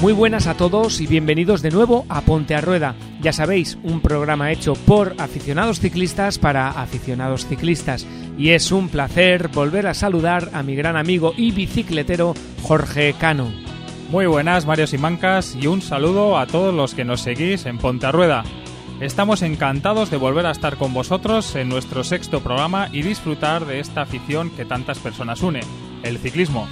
Muy buenas a todos y bienvenidos de nuevo a Ponte a Rueda. Ya sabéis, un programa hecho por aficionados ciclistas para aficionados ciclistas. Y es un placer volver a saludar a mi gran amigo y bicicletero Jorge Cano. Muy buenas, Marios y Mancas, y un saludo a todos los que nos seguís en Ponte a Rueda. Estamos encantados de volver a estar con vosotros en nuestro sexto programa y disfrutar de esta afición que tantas personas une, el ciclismo.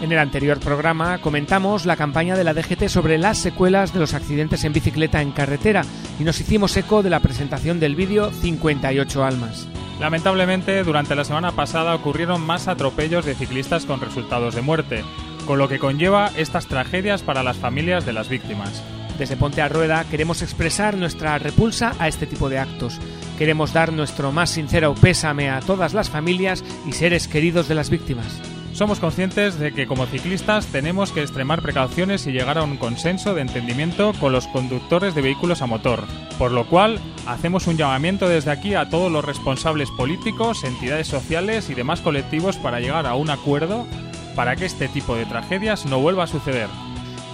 En el anterior programa comentamos la campaña de la DGT sobre las secuelas de los accidentes en bicicleta en carretera y nos hicimos eco de la presentación del vídeo 58 almas. Lamentablemente, durante la semana pasada ocurrieron más atropellos de ciclistas con resultados de muerte, con lo que conlleva estas tragedias para las familias de las víctimas. Desde Ponte a Rueda queremos expresar nuestra repulsa a este tipo de actos. Queremos dar nuestro más sincero pésame a todas las familias y seres queridos de las víctimas. Somos conscientes de que como ciclistas tenemos que extremar precauciones y llegar a un consenso de entendimiento con los conductores de vehículos a motor, por lo cual hacemos un llamamiento desde aquí a todos los responsables políticos, entidades sociales y demás colectivos para llegar a un acuerdo para que este tipo de tragedias no vuelva a suceder.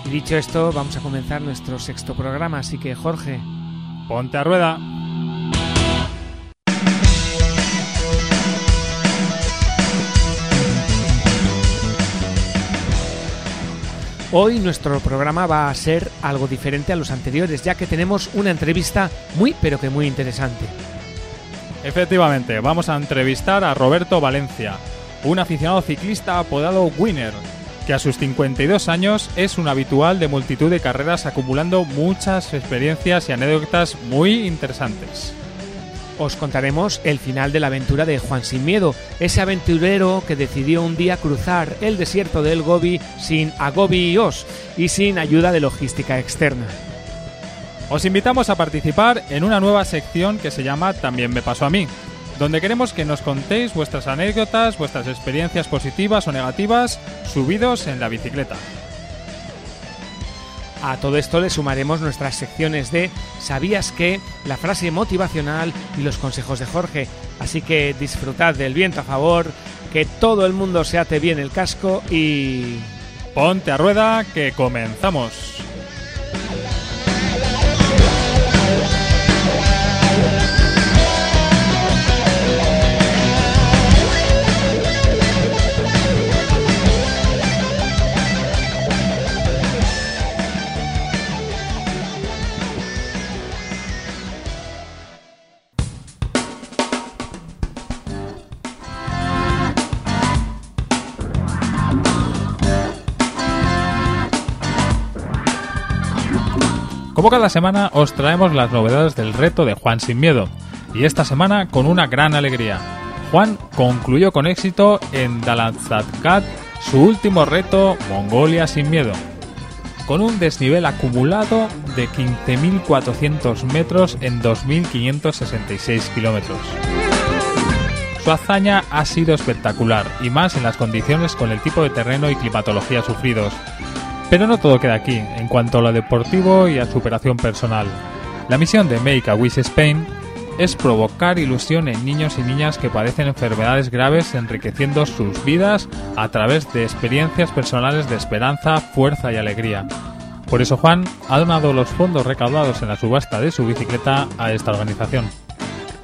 Y dicho esto, vamos a comenzar nuestro sexto programa, así que Jorge, ponte a rueda. Hoy nuestro programa va a ser algo diferente a los anteriores, ya que tenemos una entrevista muy pero que muy interesante. Efectivamente, vamos a entrevistar a Roberto Valencia, un aficionado ciclista apodado Winner, que a sus 52 años es un habitual de multitud de carreras acumulando muchas experiencias y anécdotas muy interesantes. Os contaremos el final de la aventura de Juan Sin Miedo, ese aventurero que decidió un día cruzar el desierto del Gobi sin agobios y sin ayuda de logística externa. Os invitamos a participar en una nueva sección que se llama También me pasó a mí, donde queremos que nos contéis vuestras anécdotas, vuestras experiencias positivas o negativas subidos en la bicicleta. A todo esto le sumaremos nuestras secciones de ¿Sabías que? la frase motivacional y los consejos de Jorge. Así que disfrutad del viento a favor, que todo el mundo se ate bien el casco y... Ponte a rueda que comenzamos. Como cada semana os traemos las novedades del reto de Juan Sin Miedo, y esta semana con una gran alegría. Juan concluyó con éxito en Dalanzatkat su último reto Mongolia Sin Miedo, con un desnivel acumulado de 15.400 metros en 2.566 kilómetros. Su hazaña ha sido espectacular, y más en las condiciones con el tipo de terreno y climatología sufridos, pero no todo queda aquí, en cuanto a lo deportivo y a superación personal. La misión de Make a Wish Spain es provocar ilusión en niños y niñas que padecen enfermedades graves, enriqueciendo sus vidas a través de experiencias personales de esperanza, fuerza y alegría. Por eso Juan ha donado los fondos recaudados en la subasta de su bicicleta a esta organización.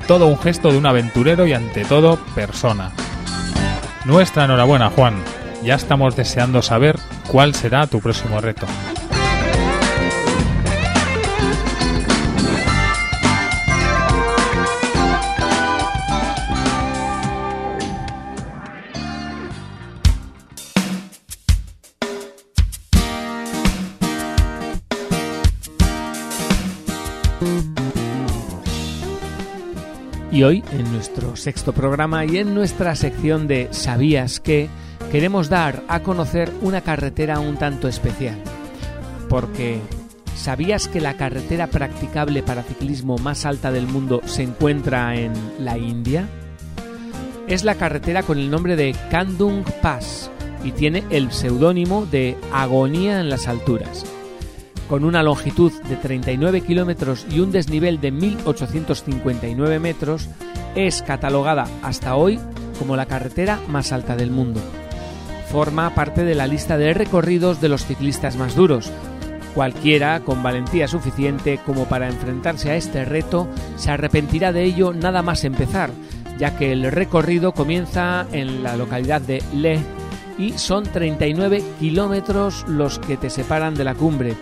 Todo un gesto de un aventurero y ante todo persona. Nuestra enhorabuena Juan, ya estamos deseando saber cuál será tu próximo reto. Y hoy, en nuestro sexto programa y en nuestra sección de ¿Sabías que? Queremos dar a conocer una carretera un tanto especial. Porque ¿sabías que la carretera practicable para ciclismo más alta del mundo se encuentra en la India? Es la carretera con el nombre de Kandung Pass y tiene el seudónimo de Agonía en las alturas. Con una longitud de 39 kilómetros y un desnivel de 1.859 metros, es catalogada hasta hoy como la carretera más alta del mundo forma parte de la lista de recorridos de los ciclistas más duros, Cualquiera con valentía suficiente como para enfrentarse a este reto se arrepentirá de ello nada más empezar, ya que el recorrido comienza en la localidad de Le y son 39 kilómetros los que te separan de la cumbre.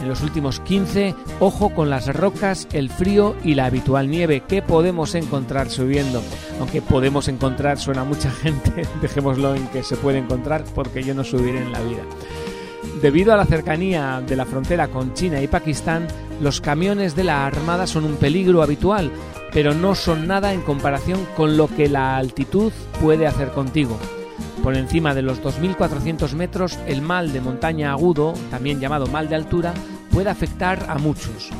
En los últimos 15, ojo con las rocas, el frío y la habitual nieve que podemos encontrar subiendo. Aunque podemos encontrar suena mucha gente, dejémoslo en que se puede encontrar porque yo no subiré en la vida. Debido a la cercanía de la frontera con China y Pakistán, los camiones de la Armada son un peligro habitual, pero no son nada en comparación con lo que la altitud puede hacer contigo. Por encima de los 2.400 metros, el mal de montaña agudo, también llamado mal de altura, puede afectar a muchos.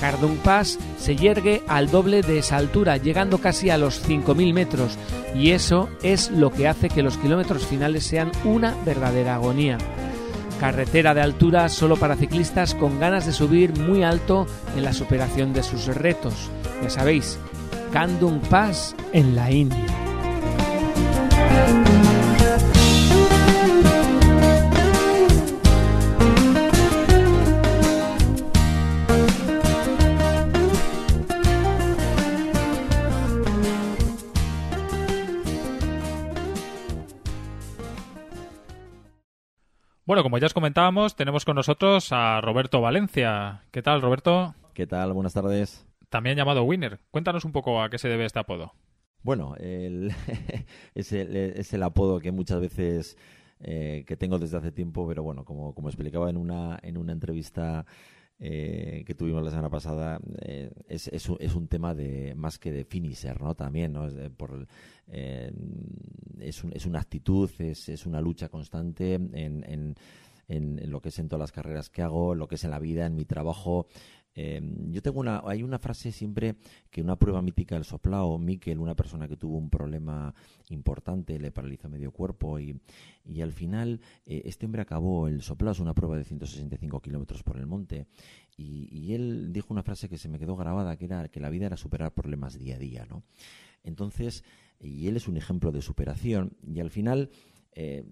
Cardung Pass se yergue al doble de esa altura, llegando casi a los 5.000 metros, y eso es lo que hace que los kilómetros finales sean una verdadera agonía. Carretera de altura solo para ciclistas con ganas de subir muy alto en la superación de sus retos. Ya sabéis, Kandung Pass en la India. Bueno, como ya os comentábamos, tenemos con nosotros a Roberto Valencia. ¿Qué tal, Roberto? ¿Qué tal? Buenas tardes. También llamado Winner. Cuéntanos un poco a qué se debe este apodo. Bueno, es, el, apodo que muchas veces eh, que tengo desde hace tiempo, pero bueno, como, como explicaba en una, en una entrevista eh, que tuvimos la semana pasada eh, es, es, es, un, tema de más que de finisher, ¿no? También, ¿no? Es, por, eh, es, un, es, una actitud, es, es una lucha constante en, en, en, lo que es en todas las carreras que hago, en lo que es en la vida, en mi trabajo, Em, yo tengo una, hay una frase siempre que una prueba mítica del soplao, Miquel, una persona que tuvo un problema importante, le paralizó medio cuerpo y, y al final eh, este hombre acabó, el soplao es una prueba de 165 kilómetros por el monte y, y, él dijo una frase que se me quedó grabada, que era que la vida era superar problemas día a día, ¿no? Entonces, y él es un ejemplo de superación y al final eh,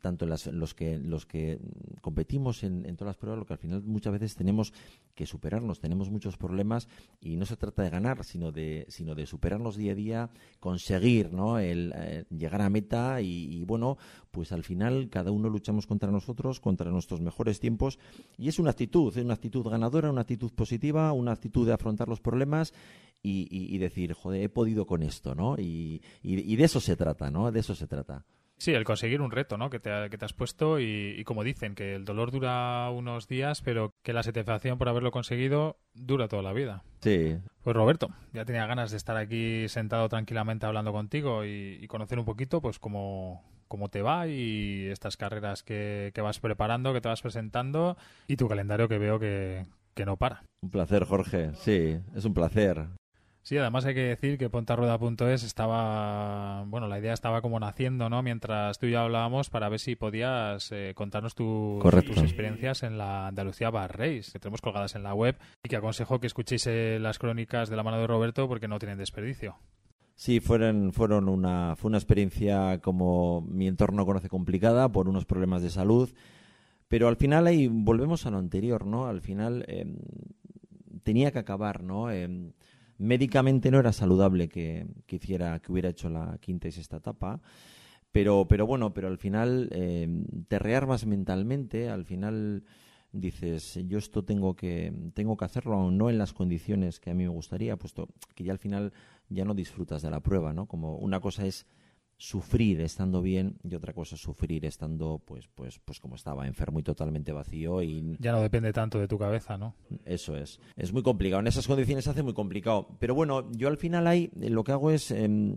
tanto los que los que competimos en, todas las pruebas, lo que al final muchas veces tenemos que superarnos, tenemos muchos problemas y no se trata de ganar, sino de sino de superarnos día a día, conseguir, ¿no? El eh, llegar a meta y, bueno, pues al final cada uno luchamos contra nosotros, contra nuestros mejores tiempos y es una actitud, es una actitud ganadora, una actitud positiva, una actitud de afrontar los problemas y, decir, joder, he podido con esto, ¿no? Y, y de eso se trata, ¿no? De eso se trata. Sí, el conseguir un reto, ¿no? Que te, que te has puesto y, como dicen, que el dolor dura unos días, pero que la satisfacción por haberlo conseguido dura toda la vida. Sí. Pues Roberto, ya tenía ganas de estar aquí sentado tranquilamente hablando contigo y, conocer un poquito, pues cómo, cómo te va y estas carreras que, que, vas preparando, que te vas presentando y tu calendario que veo que, que no para. Un placer, Jorge. Sí, es un placer. Sí, además hay que decir que pontarrueda.es estaba, bueno, la idea estaba como naciendo, ¿no? Mientras tú y yo hablábamos para ver si podías eh, contarnos tus experiencias en la Andalucía Bar Race, que tenemos colgadas en la web y que aconsejo que escuchéis eh, las crónicas de la mano de Roberto porque no tienen desperdicio. Sí, fueron, fueron una, fue una experiencia como mi entorno conoce complicada por unos problemas de salud, pero al final ahí volvemos a lo anterior, ¿no? Al final em, tenía que acabar, ¿no? Médicamente no era saludable que, que, que hubiera hecho la quinta y sexta etapa. Pero, pero bueno, pero al final eh, te rearmas mentalmente, al final dices, yo esto tengo que, tengo que hacerlo, no en las condiciones que a mí me gustaría, puesto que ya al final ya no disfrutas de la prueba, ¿no? Como una cosa es sufrir estando bien y otra cosa sufrir estando pues pues pues como estaba enfermo y totalmente vacío y ya no depende tanto de tu cabeza no eso es. Es muy complicado. En esas condiciones se hace muy complicado. Pero bueno yo al final ahí eh, lo que hago es em,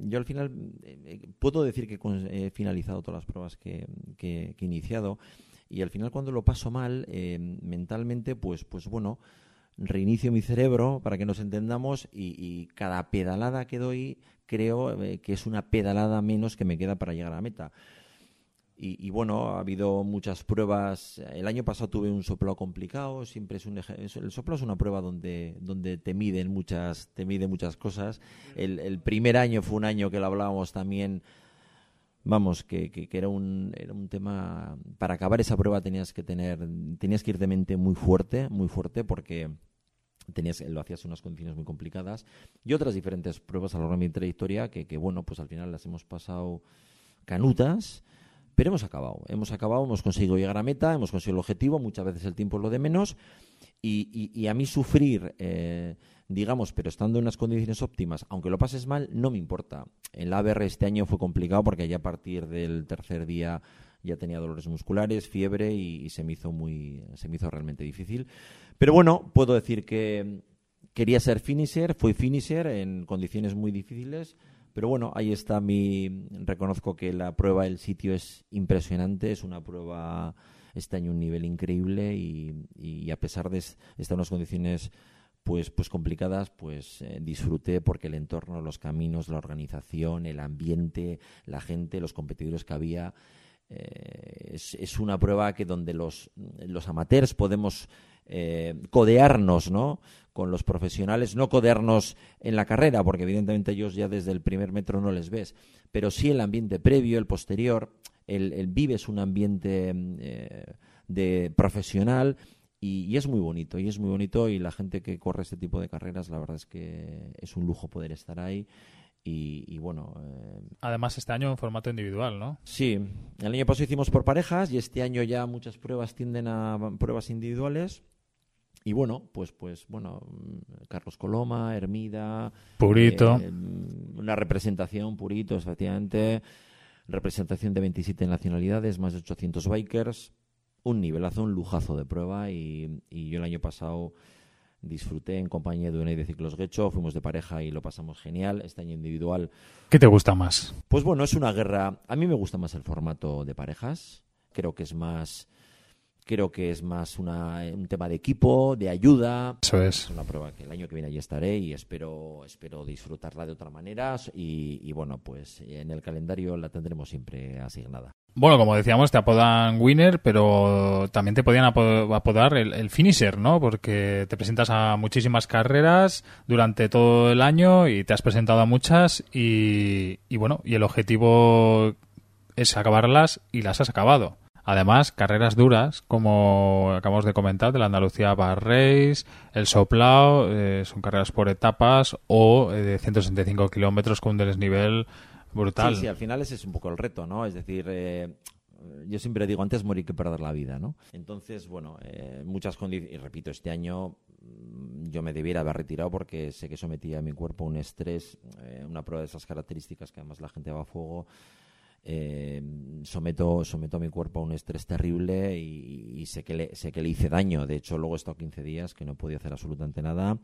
yo al final eh, puedo decir que he finalizado todas las pruebas que, que, he iniciado y al final cuando lo paso mal em, mentalmente pues pues bueno reinicio mi cerebro para que nos entendamos y, cada pedalada que doy creo eh, que es una pedalada menos que me queda para llegar a la meta. Y, bueno, ha habido muchas pruebas. El año pasado tuve un soplo complicado. Siempre es un el soplo es una prueba donde donde te miden muchas te miden muchas cosas. El, primer año fue un año que lo hablábamos también vamos, que, que, era, un, era un tema, para acabar esa prueba tenías que tener, tenías que ir de mente muy fuerte, muy fuerte, porque tenías, lo hacías en unas condiciones muy complicadas y otras diferentes pruebas a lo largo de mi trayectoria que, bueno, pues al final las hemos pasado canutas, pero hemos acabado, hemos acabado, hemos conseguido llegar a meta, hemos conseguido el objetivo, muchas veces el tiempo es lo de menos y, y, a mí sufrir... Eh, digamos, pero estando en unas condiciones óptimas, aunque lo pases mal, no me importa. En la ABR este año fue complicado porque ya a partir del tercer día ya tenía dolores musculares, fiebre y, se me hizo muy, se me hizo realmente difícil. Pero bueno, puedo decir que quería ser finisher, fui finisher en condiciones muy difíciles. Pero bueno, ahí está mi. Reconozco que la prueba del sitio es impresionante, es una prueba este año un nivel increíble y, a pesar de estar en unas condiciones pues, pues complicadas, pues eh, disfruté porque el entorno, los caminos, la organización, el ambiente, la gente, los competidores que había, eh, es, una prueba que donde los, los amateurs podemos eh, codearnos, ¿no? Con los profesionales, no codearnos en la carrera, porque evidentemente ellos ya desde el primer metro no les ves, pero sí el ambiente previo, el posterior, el, el vives un ambiente de profesional y, es muy bonito, y es muy bonito, y la gente que corre este tipo de carreras, la verdad es que es un lujo poder estar ahí. Y, bueno. Eh, Además, este año en formato individual, ¿no? Sí, el año pasado hicimos por parejas y este año ya muchas pruebas tienden a pruebas individuales. Y bueno, pues, pues, bueno, Carlos Coloma, Hermida. Purito. Eh, una representación, Purito, efectivamente. Representación de 27 nacionalidades, más de 800 bikers un nivelazo, un lujazo de prueba y, yo el año pasado disfruté en compañía de Unai de Ciclos Guecho, fuimos de pareja y lo pasamos genial. Este año individual. ¿Qué te gusta más? Pues bueno, es una guerra. A mí me gusta más el formato de parejas. Creo que es más. Creo que es más una, un tema de equipo, de ayuda. Eso es. Es una prueba que el año que viene allí estaré y espero, espero disfrutarla de otra manera. Y, y bueno, pues en el calendario la tendremos siempre asignada. Bueno, como decíamos, te apodan winner, pero también te podían apodar el, finisher, ¿no? Porque te presentas a muchísimas carreras durante todo el año y te has presentado a muchas y, bueno, y el objetivo es acabarlas y las has acabado. Además, carreras duras, como acabamos de comentar, de la Andalucía Bar Race, el Soplao, eh, son carreras por etapas o eh, de 165 kilómetros con un desnivel Brutal. Sí, sí, al final ese es un poco el reto, ¿no? Es decir, eh, yo siempre digo, antes morir que perder la vida, ¿no? Entonces, bueno, eh, muchas condiciones, y repito, este año mm, yo me debiera haber retirado porque sé que sometía a mi cuerpo un estrés, eh, una prueba de esas características que además la gente va a fuego. Someto, someto a mi cuerpo a un estrés terrible y, sé, que le, sé que le hice daño. De hecho, luego he estado 15 días que no podía hacer absolutamente nada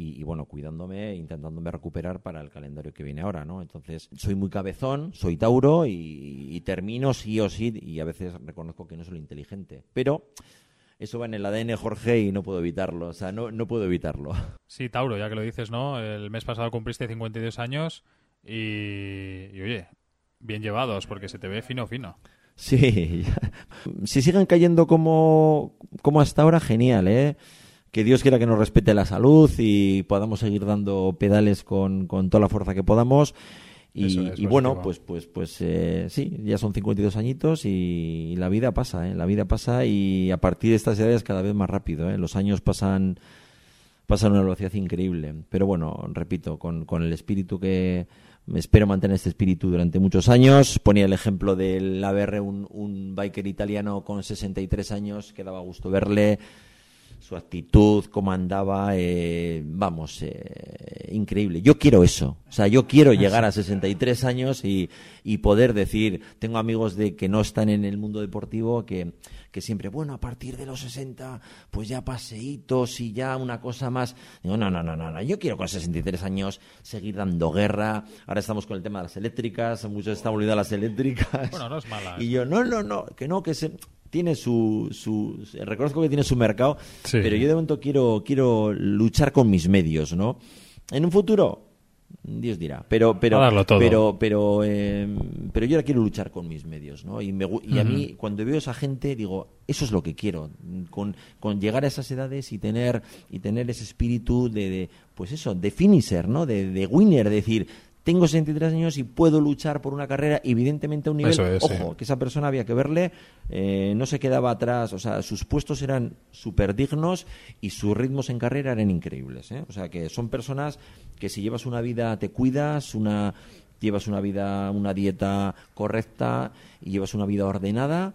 y, bueno, cuidándome, intentándome recuperar para el calendario que viene ahora, ¿no? Entonces, soy muy cabezón, soy Tauro y, termino sí o sí y a veces reconozco que no soy inteligente, pero eso va en el ADN Jorge y no puedo evitarlo, o sea, no, no puedo evitarlo. Sí, Tauro, ya que lo dices, ¿no? El mes pasado cumpliste 52 años y, y oye, bien llevados porque se te ve fino, fino. Sí, si siguen cayendo como, como hasta ahora, genial, ¿eh? que Dios quiera que nos respete la salud y podamos seguir dando pedales con, con toda la fuerza que podamos. Y, bueno, pues pues pues eh, sí, ya son 52 añitos y, la vida pasa, ¿eh? la vida pasa y a partir de estas edades cada vez más rápido, ¿eh? los años pasan pasan a una velocidad increíble. Pero bueno, repito, con, con el espíritu que espero mantener este espíritu durante muchos años. Ponía el ejemplo del ABR, un, un biker italiano con 63 años, que daba gusto verle su actitud, cómo andaba, eh, vamos, eh, increíble. Yo quiero eso. O sea, yo quiero llegar a 63 años y, y poder decir, tengo amigos de que no están en el mundo deportivo que, que siempre, bueno, a partir de los 60, pues ya paseitos y ya una cosa más. Digo, no, no, no, no, no. yo quiero con 63 años seguir dando guerra. Ahora estamos con el tema de las eléctricas, muchos están las eléctricas. Bueno, no es mala. Y yo, no, no, no, que no, que se tiene su, su reconozco que tiene su mercado, pero yo de momento quiero quiero luchar con mis medios, ¿no? En un futuro Dios dirá, pero pero pero pero eh, pero yo ahora quiero luchar con mis medios, ¿no? Y, me, y a mí cuando veo a esa gente digo eso es lo que quiero, con, con llegar a esas edades y tener y tener ese espíritu de, de pues eso, de finisher, ¿no? De, de winner, decir tengo 63 años y puedo luchar por una carrera, evidentemente a un nivel, es, ojo, sí. que esa persona había que verle, eh, no se quedaba atrás, o sea, sus puestos eran súper dignos y sus ritmos en carrera eran increíbles, ¿eh? O sea, que son personas que si llevas una vida, te cuidas, una llevas una vida, una dieta correcta y llevas una vida ordenada,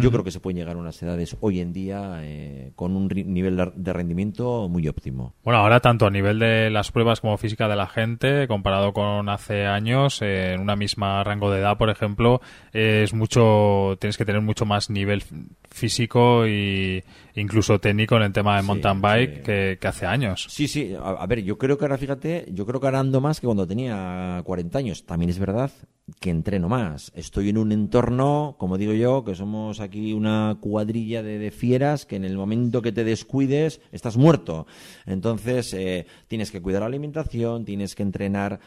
yo creo que se pueden llegar a unas edades hoy en día eh, con un nivel de- rendimiento muy óptimo. Bueno, ahora tanto a nivel de las pruebas como física de la gente, comparado con hace años, eh, en una misma rango de edad, por ejemplo, eh, es mucho, tienes que tener mucho más nivel físico y incluso técnico en el tema de Sí, mountain bike sí. que, que hace años. Sí, sí, a, a ver, yo creo que ahora, fíjate, yo creo que ahora ando más que cuando tenía 40 años. También es verdad que entreno más. Estoy en un entorno, como digo yo, que somos aquí una cuadrilla de, de fieras que en el momento que te descuides estás muerto. Entonces, eh, tienes que cuidar la alimentación, tienes que entrenar.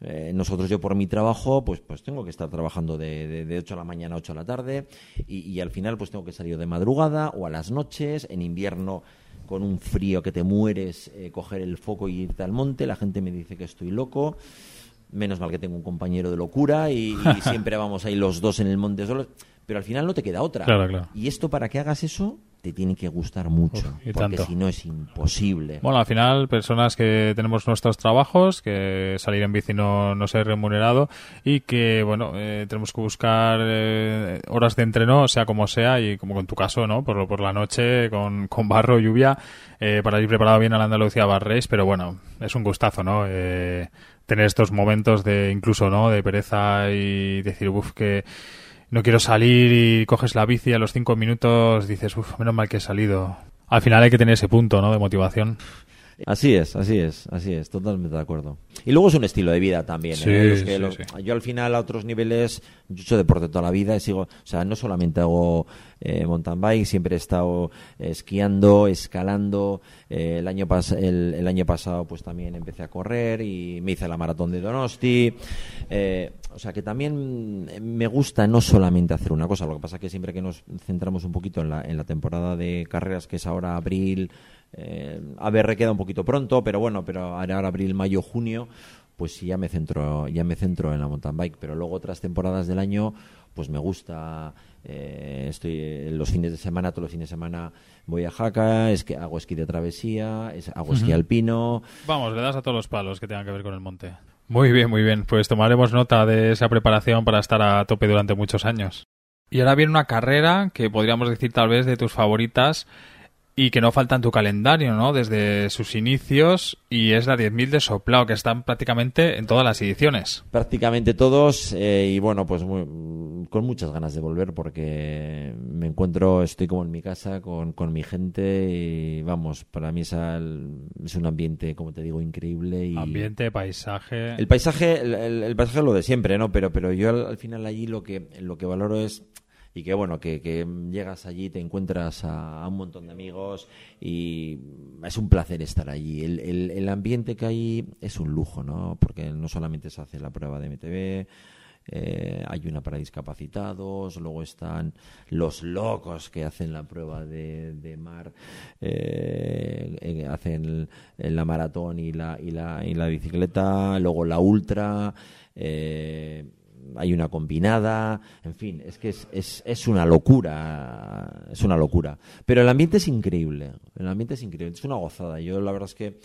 Eh, nosotros, yo por mi trabajo, pues, pues tengo que estar trabajando de, de, de 8 de la mañana a 8 de la tarde y, y al final pues tengo que salir de madrugada o a las noches. En invierno con un frío que te mueres, eh, coger el foco y irte al monte. La gente me dice que estoy loco. Menos mal que tengo un compañero de locura y, y siempre vamos ahí los dos en el monte solos. Pero al final no te queda otra. Claro, claro. Y esto para que hagas eso te tiene que gustar mucho. Uf, porque si no es imposible. Bueno, al final, personas que tenemos nuestros trabajos, que salir en bici no, no sea remunerado y que, bueno, eh, tenemos que buscar eh, horas de entreno, sea como sea, y como en tu caso, ¿no? Por, por la noche, con, con barro, lluvia, eh, para ir preparado bien a la Andalucía Bar Race, pero bueno, es un gustazo, ¿no? Eh, tener estos momentos de incluso, ¿no? De pereza y decir, uff, que no quiero salir y coges la bici a los cinco minutos dices, uff, menos mal que he salido. Al final hay que tener ese punto, ¿no? De motivación. Así es, así es, así es, totalmente de acuerdo. Y luego es un estilo de vida también. Sí, ¿eh? Que sí, los- sí. Yo al final a otros niveles, yo he hecho deporte toda la vida y sigo, o sea, no solamente hago eh, mountain bike, siempre he estado eh, esquiando, escalando. eh, el año pas el, el año pasado pues también empecé a correr y me hice la maratón de Donosti. Eh, o sea que también me gusta no solamente hacer una cosa, lo que pasa que siempre que nos centramos un poquito en la, en la temporada de carreras que es ahora abril, eh, ABR queda un poquito pronto, pero bueno, pero ahora abril, mayo, junio, pues sí ya me centro, ya me centro en la mountain bike, pero luego otras temporadas del año, pues me gusta, eh, estoy eh, los fines de semana, todos los fines de semana voy a Jaca, es que hago esquí de travesía, es- hago esquí alpino, Vamos, le das a todos los palos que tengan que ver con el monte. Muy bien, muy bien. Pues tomaremos nota de esa preparación para estar a tope durante muchos años. Y ahora viene una carrera que podríamos decir tal vez de tus favoritas y que no falta en tu calendario, ¿no? Desde sus inicios y es la 10.000 de Soplao, que están prácticamente en todas las ediciones. prácticamente todos eh, y bueno pues muy- con muchas ganas de volver porque me encuentro estoy como en mi casa con, con mi gente y vamos para mí es, al- es un ambiente como te digo increíble y Ambiente, paisaje. el paisaje el, el- el paisaje es lo de siempre no pero pero yo al, al final allí lo que lo que valoro es y que bueno, que, llegas allí, te encuentras a, un montón de amigos y es un placer estar allí. El, el- ambiente que hay es un lujo, ¿no? Porque no solamente se hace la prueba de MTB, eh, hay una para discapacitados, luego están los locos que hacen la prueba de, de mar, eh, eh, hacen la maratón y la, y, la, y la bicicleta, luego la ultra, eh, hay una combinada, en fin, es que es, es, es una locura, es una locura. Pero el ambiente es increíble, el ambiente es increíble, es una gozada. Yo la verdad es que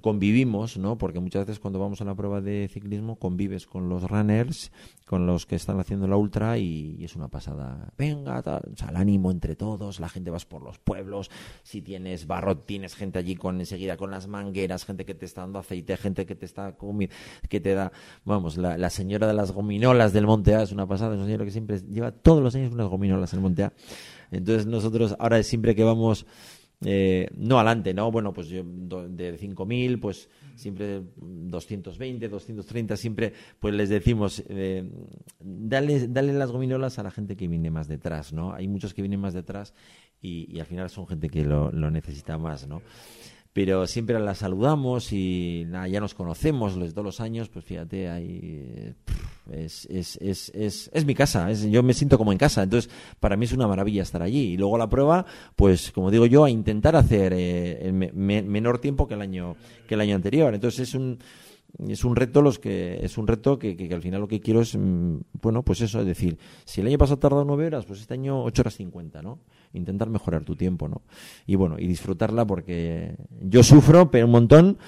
convivimos, ¿no? Porque muchas veces cuando vamos a la prueba de ciclismo convives con los runners, con los que están haciendo la ultra y, es una pasada. Venga, tal, o sea, el ánimo entre todos, la gente vas por los pueblos, si tienes barro, tienes gente allí con enseguida con las mangueras, gente que te está dando aceite, gente que te está que te da, vamos, la, la señora de las gominolas del Monte A es una pasada, es una señora que siempre lleva todos los años unas gominolas en el Monte A. Entonces nosotros ahora siempre que vamos eh, no adelante, ¿no? Bueno, pues yo de 5.000, pues siempre 220, 230, siempre pues les decimos, eh, dale, dale las gominolas a la gente que viene más detrás, ¿no? Hay muchos que vienen más detrás y, y al final son gente que lo, lo necesita más, ¿no? Pero siempre las saludamos y nada, ya nos conocemos los todos los años, pues fíjate, ahí es, es, es, es, es mi casa, es, yo me siento como en casa, entonces para mí es una maravilla estar allí. Y luego la prueba, pues como digo yo, a intentar hacer eh, me- me- menor tiempo que el año que el año anterior. Entonces es un es un reto los que es un reto que, que, al final lo que quiero es mm, bueno pues eso es decir si el año pasado tardado nueve horas pues este año ocho horas cincuenta no intentar mejorar tu tiempo no y bueno y disfrutarla porque yo sufro pero un montón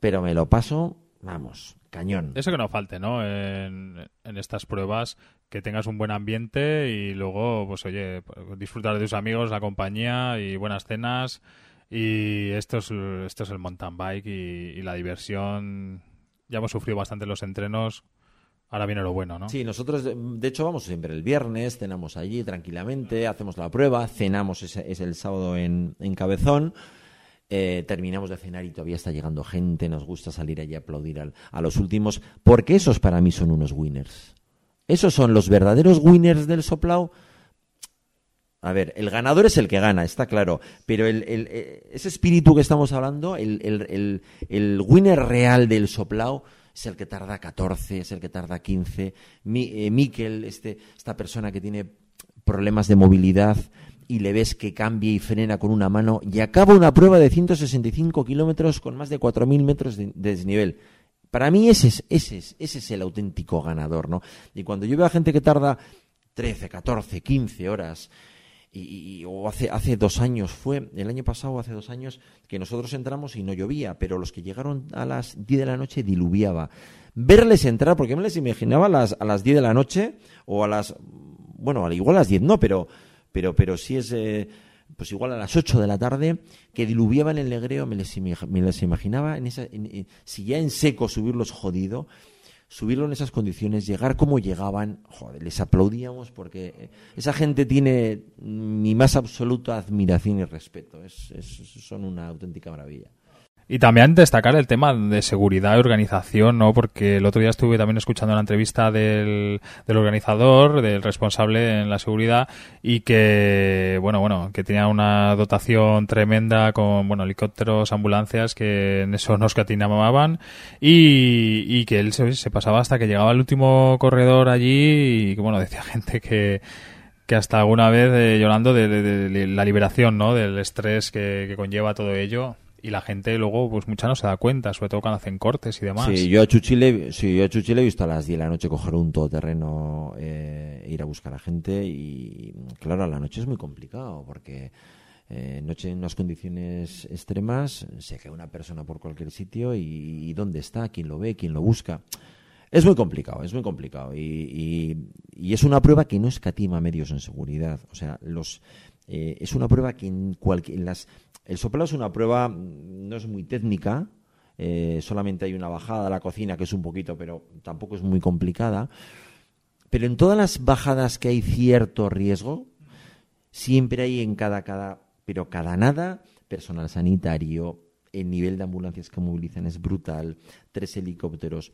pero me lo paso vamos cañón. Eso que no falte no en, en estas pruebas que tengas un buen ambiente y luego pues oye disfrutar de tus amigos la compañía y buenas cenas. Y esto es, esto es el mountain bike y la diversión ya hemos sufrido bastante los entrenos. Ahora viene lo bueno, ¿no? Sí, nosotros de hecho vamos siempre el viernes, cenamos allí tranquilamente, hacemos la prueba, cenamos ese, es el sábado en, Cabezón. Eh, terminamos de cenar y todavía está llegando gente, nos gusta salir allí a aplaudir a los últimos, porque esos para mí son unos winners. Esos son los verdaderos winners del soplao. A ver, el ganador es el que gana, está claro, pero el, eh, ese espíritu que estamos hablando, el, el winner real del soplao, es el que tarda 14, es el que tarda 15. Mi, eh, Miquel, este, esta persona que tiene problemas de movilidad y le ves que cambia y frena con una mano y acaba una prueba de 165 kilómetros con más de 4.000 metros de, desnivel. Para mí ese es, ese, es, ese es el auténtico ganador, ¿no? Y cuando yo veo a gente que tarda 13, 14, 15 horas y, o hace, hace dos años fue, el año pasado, hace dos años, que nosotros entramos y no llovía, pero los que llegaron a las 10 de la noche diluviaba. Verles entrar, porque me les imaginaba a las, a las 10 de la noche o a las, bueno, igual a las 10 no, pero, pero, pero sí es, eh, pues igual a las 8 de la tarde, que diluviaba en el negreo, me les, me les imaginaba, en esa, si ya en seco subirlos jodido, subirlo en esas condiciones, llegar como llegaban, joder, les aplaudíamos porque esa gente tiene mi más absoluta admiración y respeto. Es, son una auténtica maravilla. Y también destacar el tema de seguridad y organización, ¿no? Porque el otro día estuve también escuchando la entrevista del, del organizador, del responsable en la seguridad, y que, bueno, bueno, que tenía una dotación tremenda con, bueno, helicópteros, ambulancias, que en eso nos catinaban, y, y que él se, pasaba hasta que llegaba el último corredor allí, y bueno, decía gente que, que hasta alguna vez eh, llorando de, la liberación, ¿no? Del estrés que, que conlleva todo ello y la gente luego, pues mucha no se da cuenta, sobre todo cuando hacen cortes y demás. Sí, yo a Chuchile, sí, yo a Chuchile he visto a las 10 de la noche coger un todoterreno, eh, ir a buscar a gente y claro, a la noche es muy complicado porque eh, noche en unas condiciones extremas se cae una persona por cualquier sitio y, dónde está, quién lo ve, quién lo busca. Es muy complicado, es muy complicado y, y, es una prueba que no escatima medios en seguridad. O sea, los eh, es una prueba que en, cualquier, en las el soplado es una prueba, mm, no es muy técnica, eh, solamente hay una bajada a la cocina que es un poquito, pero tampoco es muy complicada. Pero en todas las bajadas que hay cierto riesgo, siempre hay en cada, cada, pero cada nada, personal sanitario, el nivel de ambulancias que movilizan es brutal, tres helicópteros.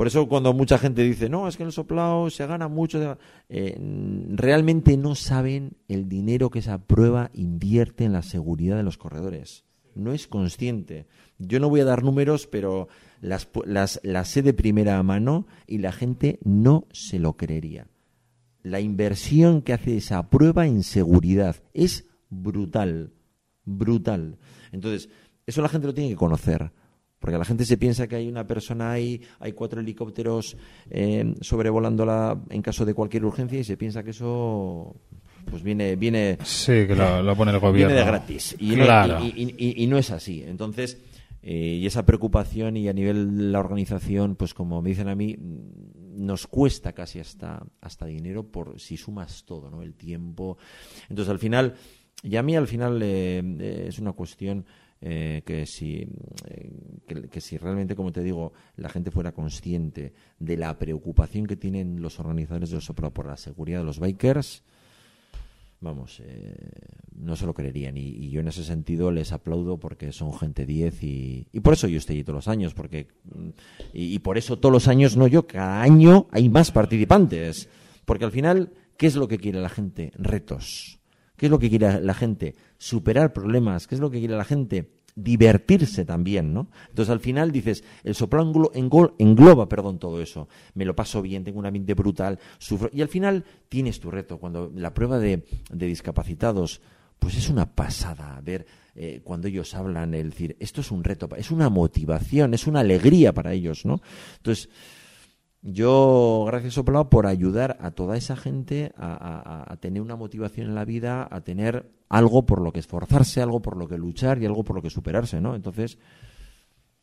Por eso cuando mucha gente dice, no, es que en el soplado se gana mucho, eh, realmente no saben el dinero que esa prueba invierte en la seguridad de los corredores. No es consciente. Yo no voy a dar números, pero las, las sé de primera mano y la gente no se lo creería. La inversión que hace esa prueba en seguridad es brutal, brutal. Entonces, eso la gente lo tiene que conocer. Porque la gente se piensa que hay una persona ahí, hay cuatro helicópteros eh, sobrevolándola en caso de cualquier urgencia y se piensa que eso pues viene viene sí que lo, pone el gobierno viene de gratis. Y, no, y, no es así. Entonces eh, y esa preocupación y a nivel de la organización pues como me dicen a mí nos cuesta casi hasta hasta dinero por si sumas todo no el tiempo. Entonces al final y a mí al final eh, es una cuestión eh, que, si, eh, que, si realmente, como te digo, la gente fuera consciente de la preocupación que tienen los organizadores del Sopra por la seguridad de los bikers, vamos, eh, no se lo creerían. Y, yo en ese sentido les aplaudo porque son gente 10 y, y por eso yo estoy allí todos los años. porque y, y, por eso todos los años, no yo, cada año hay más participantes. Porque al final, ¿qué es lo que quiere la gente? Retos. ¿Qué es lo que quiere la gente? Superar problemas. ¿Qué es lo que quiere la gente? divertirse también, ¿no? Entonces al final dices, el soplado engloba, perdón, todo eso. Me lo paso bien, tengo un ambiente brutal, sufro. Y al final tienes tu reto. Cuando la prueba de, de discapacitados, pues es una pasada ver eh, cuando ellos hablan, el decir, esto es un reto, es una motivación, es una alegría para ellos, ¿no? Entonces, yo, gracias Soplao, por ayudar a toda esa gente a, a, tener una motivación en la vida, a tener algo por lo que esforzarse, algo por lo que luchar y algo por lo que superarse, ¿no? Entonces,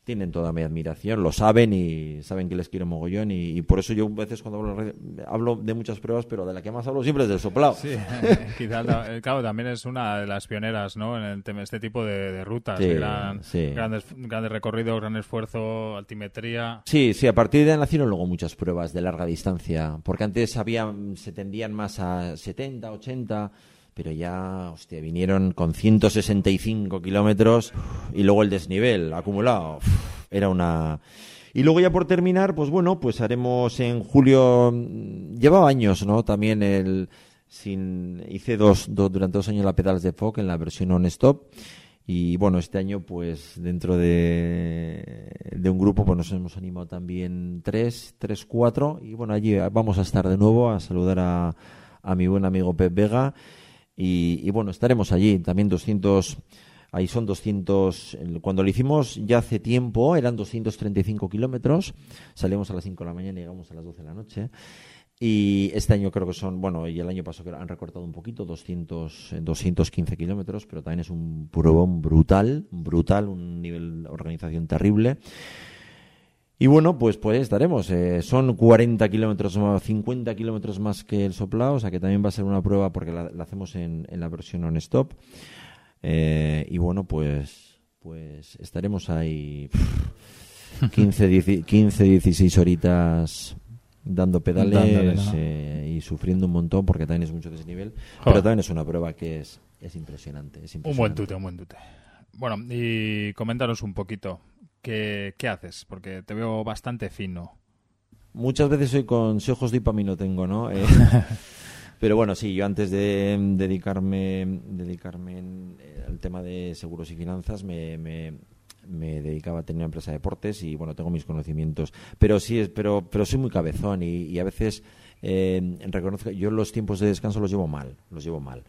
tienen toda mi admiración, lo saben y saben que les quiero mogollón y, por eso yo a veces cuando hablo, hablo, de muchas pruebas, pero de la que más hablo siempre es del soplado. Sí, eh, claro, también es una de las pioneras ¿no? en el tema, este tipo de, rutas, grandes, grandes recorridos, gran esfuerzo, altimetría. Sí, sí, a partir de ahí nacieron luego muchas pruebas de larga distancia, porque antes había, se tendían más a 70, 80 pero ya, hostia, vinieron con 165 kilómetros y luego el desnivel acumulado. Era una... Y luego ya por terminar, pues bueno, pues haremos en julio, mm, llevaba años, ¿no? También el, sin, hice dos, durante dos años la pedales de FOC en la versión on-stop. Y bueno, este año, pues dentro de, de, un grupo, pues nos hemos animado también tres, tres, cuatro. Y bueno, allí vamos a estar de nuevo a saludar a, a mi buen amigo Pep Vega y, bueno, estaremos allí. También 200, ahí son 200, cuando lo hicimos ya hace tiempo, eran 235 kilómetros. Salimos a las 5 de la mañana y llegamos a las 12 de la noche. Y este año creo que son, bueno, y el año pasado han recortado un poquito, 200, 215 kilómetros, pero también es un pruebón brutal, brutal, un nivel de organización terrible. Y bueno, pues pues estaremos. Eh, son 40 kilómetros más, 50 kilómetros más que el soplado, o sea que también va a ser una prueba porque la, hacemos en, en, la versión on-stop. Eh, y bueno, pues, pues estaremos ahí 15, 15 16 horitas dando pedales eh, y sufriendo un montón porque también es mucho desnivel. Pero también es una prueba que es, es impresionante, es impresionante. Un buen tute, un buen tute. Bueno, y coméntanos un poquito ¿Qué, haces? Porque te veo bastante fino. Muchas veces soy con si ojos de no tengo, ¿no? Eh, pero bueno, sí, yo antes de dedicarme, dedicarme eh, al tema de seguros y finanzas me, me, dedicaba a tener una empresa de deportes y bueno, tengo mis conocimientos. Pero sí, pero, pero soy muy cabezón y, a veces eh, reconozco yo los tiempos de descanso los llevo mal, los llevo mal.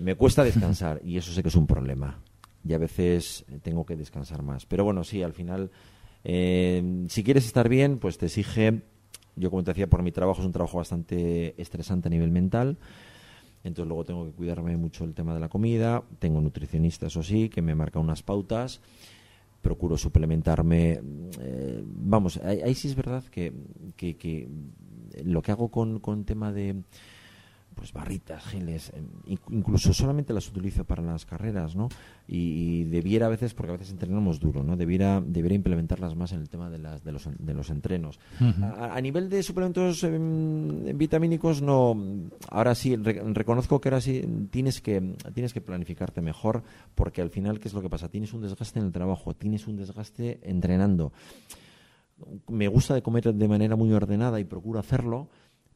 me cuesta descansar y eso sé que es un problema y a veces tengo que descansar más. Pero bueno, sí, al final, eh, si quieres estar bien, pues te exige, yo como te decía, por mi trabajo es un trabajo bastante estresante a nivel mental. Entonces luego tengo que cuidarme mucho el tema de la comida. Tengo nutricionista, eso sí, que me marca unas pautas. Procuro suplementarme. Eh, vamos, ahí, sí es verdad que, que, que, lo que hago con, con tema de pues barritas, geles, em, incluso solamente las utilizo para las carreras, ¿no? Y, debiera a veces, porque a veces entrenamos duro, ¿no? Debiera, debiera implementarlas más en el tema de, las, de, los, de los entrenos. a, nivel de suplementos em, vitamínicos, no. Ahora sí, reconozco que ahora sí tienes que, tienes que planificarte mejor, porque al final, ¿qué es lo que pasa? Tienes un desgaste en el trabajo, tienes un desgaste entrenando. Me gusta de comer de manera muy ordenada y procuro hacerlo,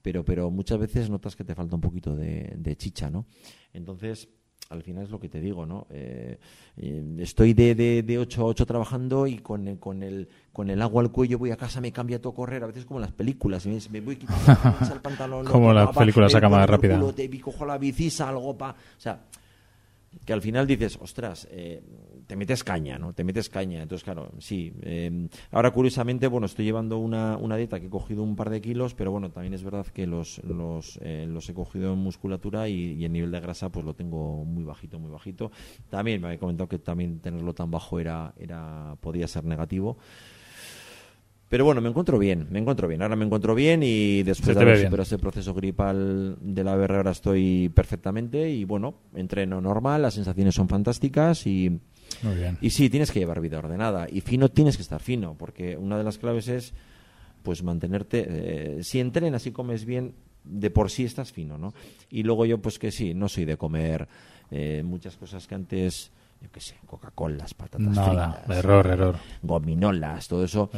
pero, pero muchas veces notas que te falta un poquito de, chicha, ¿no? Entonces, al final es lo que te digo, ¿no? Eh, eh, estoy de, de, de 8 a 8 trabajando y con el, con, el, con el agua al cuello voy a casa, me cambia todo correr, a veces como en las películas, me, me voy quitando el pantalón. como las películas a cámara rápida. te cojo la bici, salgo, pa... O sea, que al final dices, ostras, eh, te metes caña, ¿no? Te metes caña. Entonces, claro, sí. Eh, ahora, curiosamente, bueno, estoy llevando una, una, dieta que he cogido un par de kilos, pero bueno, también es verdad que los, los, eh, los he cogido en musculatura y, el nivel de grasa pues lo tengo muy bajito, muy bajito. También me había comentado que también tenerlo tan bajo era, era podía ser negativo. Pero bueno, me encuentro bien, me encuentro bien. Ahora me encuentro bien y después de haber superado ese proceso gripal de la BR ahora estoy perfectamente y bueno, entreno normal, las sensaciones son fantásticas y, y sí, tienes que llevar vida ordenada y fino tienes que estar fino porque una de las claves es pues mantenerte, eh, si entrenas y comes bien, de por sí estás fino, ¿no? Y luego yo pues que sí, no soy de comer eh, muchas cosas que antes yo qué sé, Coca-Cola, patatas Nada, error, error. Gominolas, todo eso,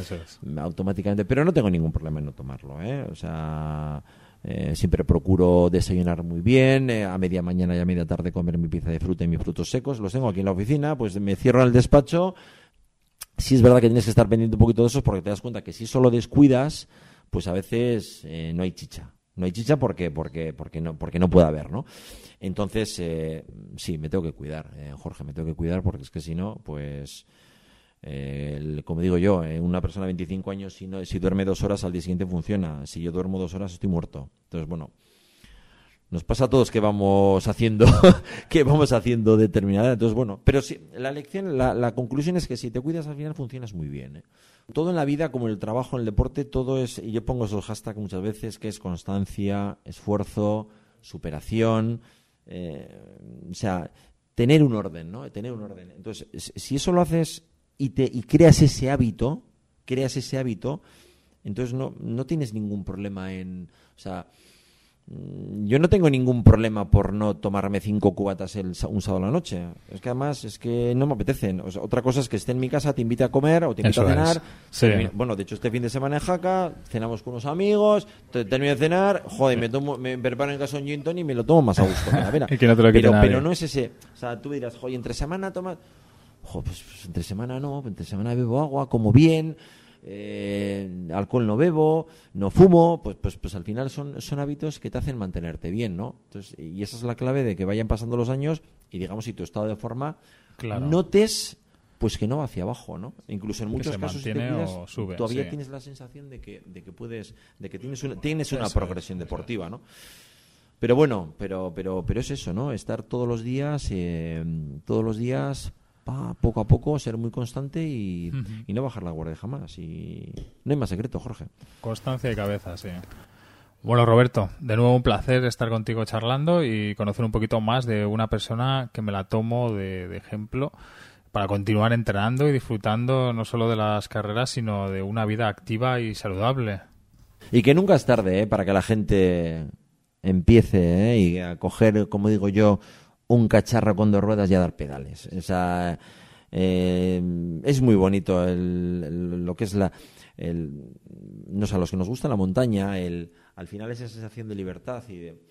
automáticamente. Pero no tengo ningún problema en no tomarlo, ¿eh? O sea, eh, siempre procuro desayunar muy bien, eh, a media mañana y a media tarde comer mi pizza de fruta y mis frutos secos. Los tengo aquí en la oficina, pues me cierro el despacho. Sí es verdad que tienes que estar pendiente un poquito de eso porque te das cuenta que si solo descuidas, pues a veces eh, no hay chicha. No hay chicha porque, porque, porque, no, porque no puede haber, ¿no? Entonces, eh, sí, me tengo que cuidar, eh, Jorge, me tengo que cuidar porque es que si no, pues, eh, como digo yo, una persona de 25 años, si, no, si duerme dos horas, al día siguiente funciona. Si yo duermo dos horas, estoy muerto. Entonces, bueno, nos pasa a todos que vamos haciendo que vamos haciendo determinada entonces bueno pero sí, la lección la, la, conclusión es que si te cuidas al final funcionas muy bien ¿eh? Todo en la vida como el trabajo en el deporte todo es y yo pongo esos hashtags muchas veces que es constancia esfuerzo superación eh, o sea tener un orden no tener un orden. Entonces si eso lo haces y te y creas ese hábito creas ese hábito entonces no no tienes ningún problema en o sea yo no tengo ningún problema por no tomarme cinco cubatas el, un sábado a la noche. Es que además es que no me apetecen. otra cosa es que esté en mi casa, te invite a comer o te invite a cenar. Bueno, de hecho este fin de semana en Jaca cenamos con unos amigos, termino de cenar, joder, me, tomo, me preparo en casa un gin y me lo tomo más a gusto. pero, pero, no es ese. O sea, tú dirás, joder, entre semana tomas... Joder, pues, pues entre semana no, entre semana bebo agua, como bien eh, alcohol no bebo, no fumo, pues, pues, pues al final son, son hábitos que te hacen mantenerte bien, ¿no? Entonces, y esa es la clave de que vayan pasando los años y digamos si tu estado de forma notes pues que no va hacia abajo, ¿no? Incluso en muchos casos todavía tienes la sensación de que, de que puedes, de que tienes una, tienes una progresión deportiva, ¿no? Pero bueno, pero, pero, pero es eso, ¿no? Estar todos los días, eh, todos los días poco a poco, ser muy constante y, no bajar la guardia jamás. Y no hay más secreto, Jorge. Constancia y cabeza, sí. Bueno, Roberto, de nuevo un placer estar contigo charlando y conocer un poquito más de una persona que me la tomo de, ejemplo para continuar entrenando y disfrutando no solo de las carreras, sino de una vida activa y saludable. Y que nunca es tarde ¿eh? para que la gente empiece ¿eh? y a coger, como digo yo, un cacharro con dos ruedas y a dar pedales. O eh, es muy bonito lo que es la... El, no sé, a los que nos gusta la montaña, el, al final esa sensación de libertad y de,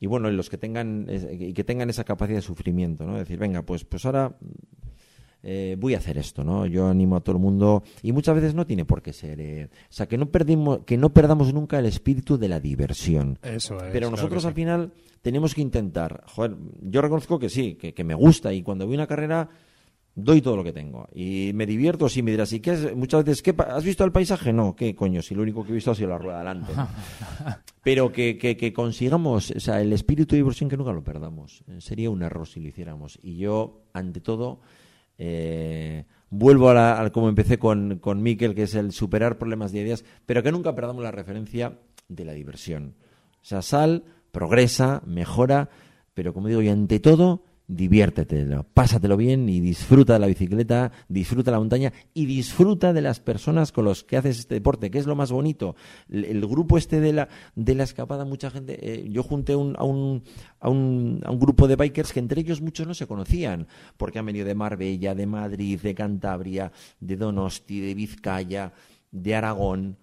y bueno, los que tengan y que tengan esa capacidad de sufrimiento, ¿no? Decir, venga, pues pues ahora eh, voy a hacer esto, ¿no? Yo animo a todo el mundo y muchas veces no tiene por qué ser, eh, o sea, que no perdimos, que no perdamos nunca el espíritu de la diversión. Eso es. Pero nosotros al final tenemos que intentar, joder, yo reconozco que sí, que, me gusta y cuando voy a una carrera doy todo lo que tengo y me divierto, sí, me dirás, ¿y qué es? Muchas veces, ¿qué, ¿has visto el paisaje? No, ¿qué coño? Si lo único que he visto ha sido la rueda adelante. Pero que, que, que, consigamos, o sea, el espíritu de diversión que nunca lo perdamos. Sería un error si lo hiciéramos. Y yo, ante todo, eh, vuelvo a, a, como empecé con, con Miquel, que es el superar problemas diarios, pero que nunca perdamos la referencia de la diversión. O sea, sal, progresa, mejora, pero como digo, y ante todo, diviértete, pásatelo bien y disfruta de la bicicleta, disfruta de la montaña y disfruta de las personas con los que haces este deporte, que es lo más bonito. El, grupo este de la, de la escapada, mucha gente, eh, yo junté un, a, un, a, un, a un grupo de bikers que entre ellos muchos no se conocían, porque han venido de Marbella, de Madrid, de Cantabria, de Donosti, de Vizcaya, de Aragón.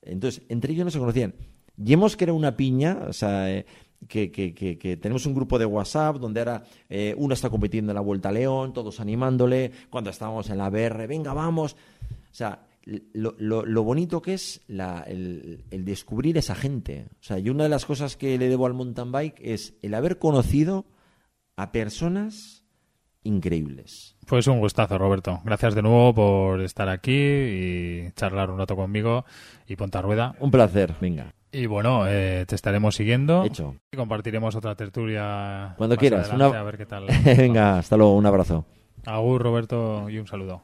Entonces, entre ellos no se conocían. Y hemos creado una piña, o sea, eh, que, que, que, tenemos un grupo de WhatsApp donde ahora eh, uno está compitiendo en la Vuelta a León, todos animándole, cuando estábamos en la BR, venga, vamos. O sea, lo, lo, bonito que es el, el, descubrir esa gente. O sea, y una de las cosas que le debo al mountain bike es el haber conocido a personas increíbles. Pues un gustazo, Roberto. Gracias de nuevo por estar aquí y charlar un rato conmigo y ponta rueda. Un placer, venga. Y bueno, eh, te estaremos siguiendo. Hecho. Y compartiremos otra tertulia. Cuando quieras. A ver qué tal. Venga, hasta luego. Un abrazo. Agur, Roberto, y un saludo.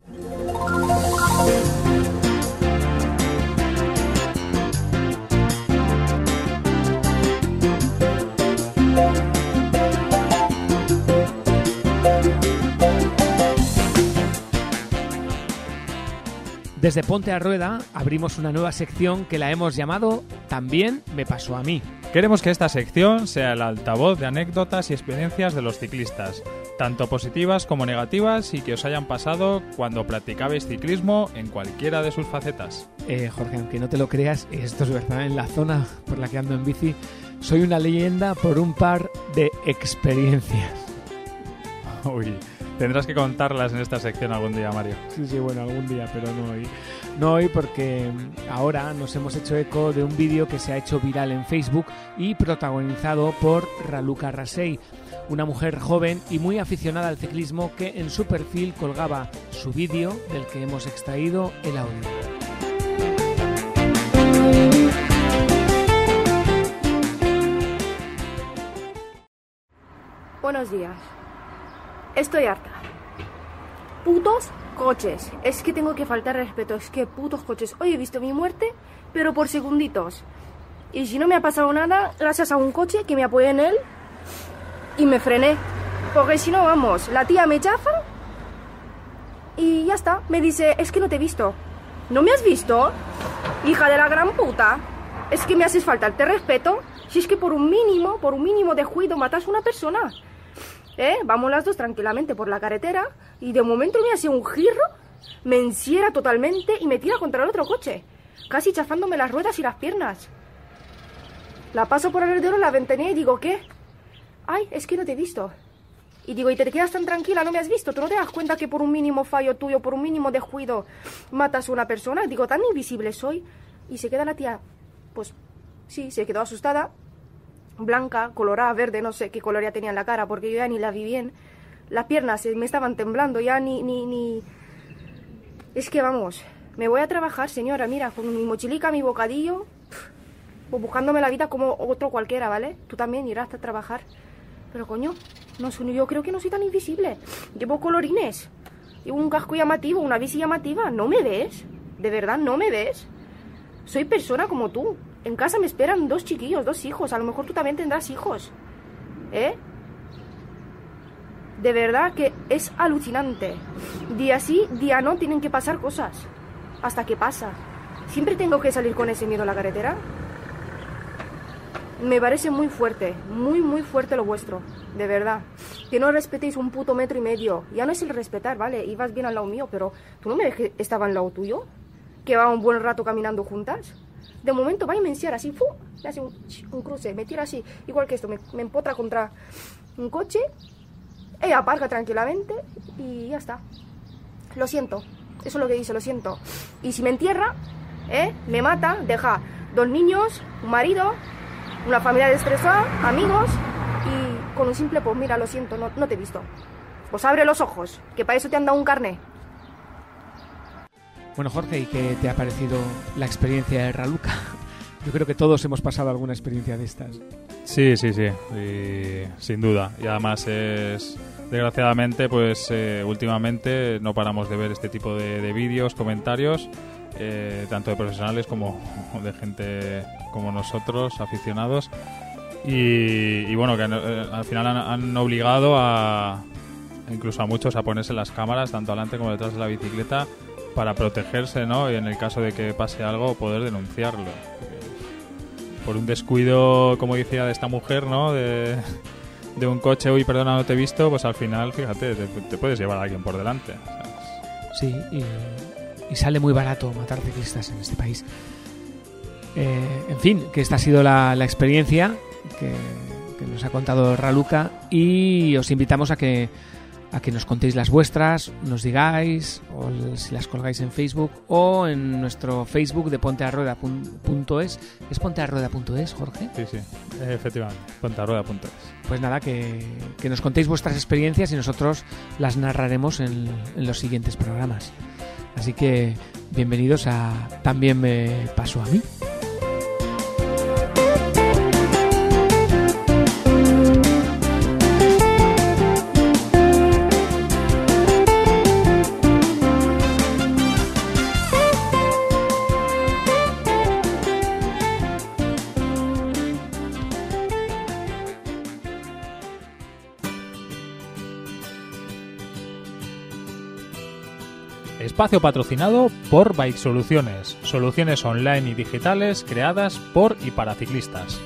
Desde Ponte a Rueda abrimos una nueva sección que la hemos llamado También me pasó a mí. Queremos que esta sección sea el altavoz de anécdotas y experiencias de los ciclistas, tanto positivas como negativas y que os hayan pasado cuando practicabais ciclismo en cualquiera de sus facetas. Eh, Jorge, aunque no te lo creas, esto es verdad, en la zona por la que ando en bici, soy una leyenda por un par de experiencias. Uy. Tendrás que contarlas en esta sección algún día, Mario. Sí, sí, bueno, algún día, pero no hoy. No hoy porque ahora nos hemos hecho eco de un vídeo que se ha hecho viral en Facebook y protagonizado por Raluca Rasei, una mujer joven y muy aficionada al ciclismo que en su perfil colgaba su vídeo del que hemos extraído el audio. Buenos días. Estoy harta. Putos coches. Es que tengo que faltar respeto. Es que putos coches. Hoy he visto mi muerte, pero por segunditos. Y si no me ha pasado nada, gracias a un coche que me apoyé en él y me frené. Porque si no, vamos, la tía me chafa y ya está. Me dice, es que no te he visto. ¿No me has visto? Hija de la gran puta. Es que me haces faltarte respeto. Si es que por un mínimo, por un mínimo de juicio matas a una persona. ¿Eh? Vamos las dos tranquilamente por la carretera y de momento me hace un giro, me encierra totalmente y me tira contra el otro coche, casi chafándome las ruedas y las piernas. La paso por alrededor, la ventanilla y digo, ¿qué? Ay, es que no te he visto. Y digo, ¿y te quedas tan tranquila? ¿No me has visto? ¿Tú no te das cuenta que por un mínimo fallo tuyo, por un mínimo descuido, matas a una persona? Digo, tan invisible soy. Y se queda la tía, pues sí, se quedó asustada, blanca, colorada, verde, no sé qué color ya tenía en la cara, porque yo ya ni la vi bien. Las piernas me estaban temblando, ya ni, ni, ni... Es que vamos, me voy a trabajar, señora, mira, con mi mochilica, mi bocadillo, pues buscándome la vida como otro cualquiera, ¿vale? Tú también irás a trabajar. Pero coño, no yo creo que no soy tan invisible. Llevo colorines, llevo un casco llamativo, una bici llamativa. ¿No me ves? ¿De verdad no me ves? Soy persona como tú. En casa me esperan dos chiquillos, dos hijos. A lo mejor tú también tendrás hijos. ¿Eh? De verdad que es alucinante. Día sí, día no, tienen que pasar cosas. Hasta que pasa. ¿Siempre tengo que salir con ese miedo a la carretera? Me parece muy fuerte, muy, muy fuerte lo vuestro. De verdad. Que no respetéis un puto metro y medio. Ya no es el respetar, ¿vale? Ibas bien al lado mío, pero ¿tú no me ves que estaba al lado tuyo? ¿Que va un buen rato caminando juntas? De momento va a me así, ¡fu! me hace un, cruce, me tira así, igual que esto, me, me empotra contra un coche, ella aparca tranquilamente y ya está. Lo siento, eso es lo que dice, lo siento. Y si me entierra, ¿eh? me mata, deja dos niños, un marido, una familia estresada, amigos y con un simple, pues mira, lo siento, no, no te he visto. Pues abre los ojos, que para eso te han dado un carné. Bueno, Jorge, ¿y qué te ha parecido la experiencia de Raluca? Yo creo que todos hemos pasado alguna experiencia de estas. Sí, sí, sí, sin duda. Y además es, desgraciadamente, pues eh, últimamente no paramos de ver este tipo de, vídeos, comentarios, eh, tanto de profesionales como de gente como nosotros, aficionados. Y, bueno, que eh, al final han, han, obligado a incluso a muchos a ponerse las cámaras, tanto adelante como detrás de la bicicleta, para protegerse, ¿no? Y en el caso de que pase algo, poder denunciarlo. Por un descuido, como decía, de esta mujer, ¿no? De, un coche, uy, perdona, no te he visto, pues al final, fíjate, te, puedes llevar a alguien por delante. Sí, y, sale muy barato matar ciclistas en este país. Eh, en fin, que esta ha sido la, experiencia que, que nos ha contado Raluca y os invitamos a que a que nos contéis las vuestras, nos digáis, o si las colgáis en Facebook o en nuestro Facebook de pontearrueda.es. ¿Es pontearrueda.es, Jorge? Sí, sí, efectivamente, pontearrueda.es. Pues nada, que, que, nos contéis vuestras experiencias y nosotros las narraremos en, en los siguientes programas. Así que bienvenidos a También me pasó a mí. Espacio patrocinado por Bike Soluciones, soluciones online y digitales creadas por y para ciclistas.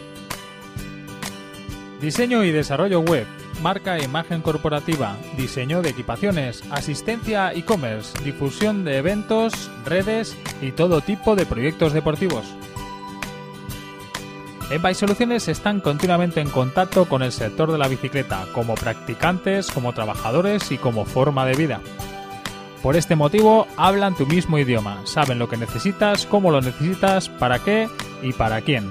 Diseño y desarrollo web, marca e imagen corporativa, diseño de equipaciones, asistencia e-commerce, difusión de eventos, redes y todo tipo de proyectos deportivos. En Bike Soluciones están continuamente en contacto con el sector de la bicicleta, como practicantes, como trabajadores y como forma de vida. Por este motivo, hablan tu mismo idioma, saben lo que necesitas, cómo lo necesitas, para qué y para quién.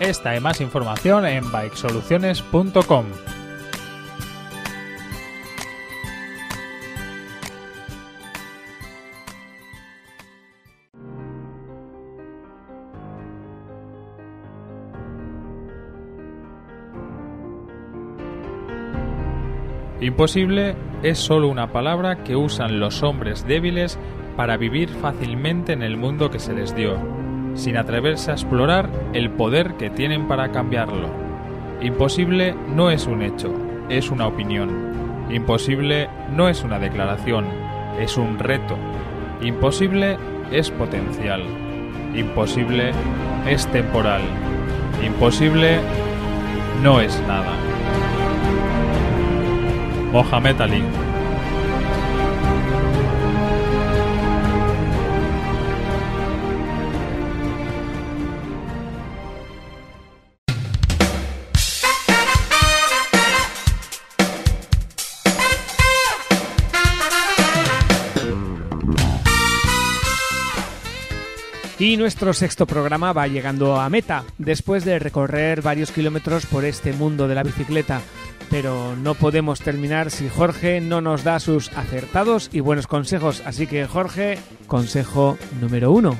Esta y más información en bikesoluciones.com. Imposible es solo una palabra que usan los hombres débiles para vivir fácilmente en el mundo que se les dio, sin atreverse a explorar el poder que tienen para cambiarlo. Imposible no es un hecho, es una opinión. Imposible no es una declaración, es un reto. Imposible es potencial. Imposible es temporal. Imposible no es nada. Mohamed Ali. Y nuestro sexto programa va llegando a meta, después de recorrer varios kilómetros por este mundo de la bicicleta. Pero no podemos terminar si Jorge no nos da sus acertados y buenos consejos. Así que Jorge, consejo número uno.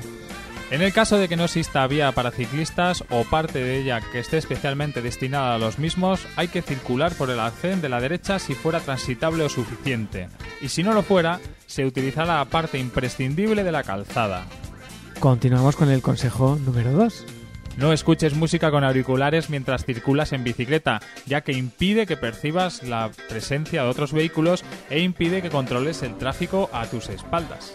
En el caso de que no exista vía para ciclistas o parte de ella que esté especialmente destinada a los mismos, hay que circular por el arcén de la derecha si fuera transitable o suficiente. Y si no lo fuera, se utilizará la parte imprescindible de la calzada. Continuamos con el consejo número 2. No escuches música con auriculares mientras circulas en bicicleta, ya que impide que percibas la presencia de otros vehículos e impide que controles el tráfico a tus espaldas.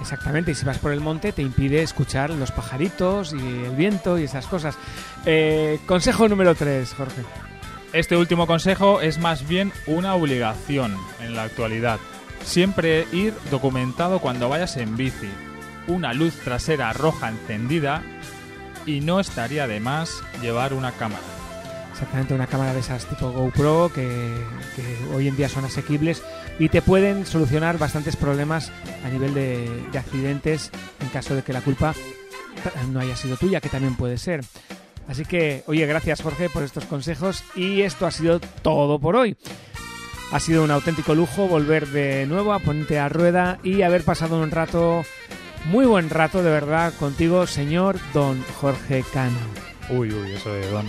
Exactamente, y si vas por el monte te impide escuchar los pajaritos y el viento y esas cosas. Eh, consejo número 3, Jorge. Este último consejo es más bien una obligación en la actualidad. Siempre ir documentado cuando vayas en bici. Una luz trasera roja encendida y no estaría de más llevar una cámara. Exactamente, una cámara de esas tipo GoPro que, hoy en día son asequibles y te pueden solucionar bastantes problemas a nivel de, de accidentes en caso de que la culpa no haya sido tuya, que también puede ser. Así que, oye, gracias Jorge por estos consejos y esto ha sido todo por hoy. Ha sido un auténtico lujo volver de nuevo a ponerte a rueda y haber pasado un rato, muy buen rato de verdad contigo, señor Don Jorge Cano. Uy, uy, eso de Don.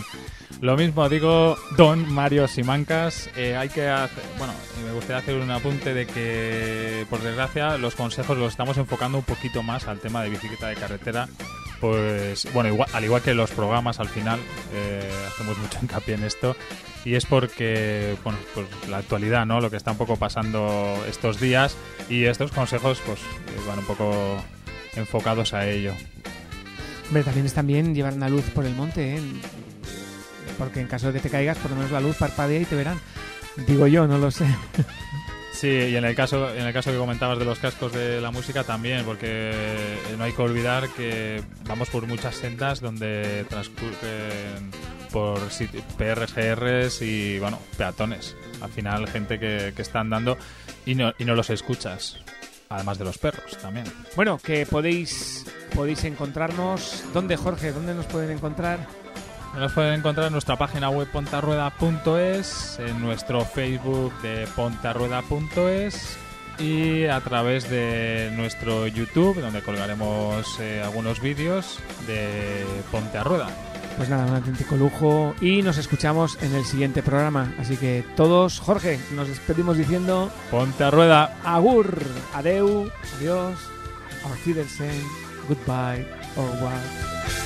Lo mismo digo, Don Mario Simancas. Eh, hay que hacer, bueno, me gustaría hacer un apunte de que, por desgracia, los consejos los estamos enfocando un poquito más al tema de bicicleta de carretera. Pues, bueno, igual, al igual que los programas, al final eh, hacemos mucho hincapié en esto. Y es porque, bueno, pues la actualidad, ¿no? Lo que está un poco pasando estos días. Y estos consejos, pues, eh, van un poco enfocados a ello. Hombre, también es también llevar una luz por el monte, ¿eh? Porque en caso de que te caigas, por lo menos la luz parpadea y te verán. Digo yo, no lo sé. Sí, y en el caso en el caso que comentabas de los cascos de la música también, porque no hay que olvidar que vamos por muchas sendas donde transcurren por sit- PRGRs y bueno, peatones. Al final gente que, que está andando y no, y no los escuchas. Además de los perros también. Bueno, que podéis podéis encontrarnos. ¿Dónde, Jorge? ¿Dónde nos pueden encontrar? Nos pueden encontrar en nuestra página web pontarrueda.es, en nuestro Facebook de pontarrueda.es y a través de nuestro YouTube, donde colgaremos eh, algunos vídeos de Ponte a Rueda. Pues nada, un auténtico lujo y nos escuchamos en el siguiente programa. Así que todos, Jorge, nos despedimos diciendo Ponte a Rueda. agur, adeu, adiós, auf goodbye, au revoir.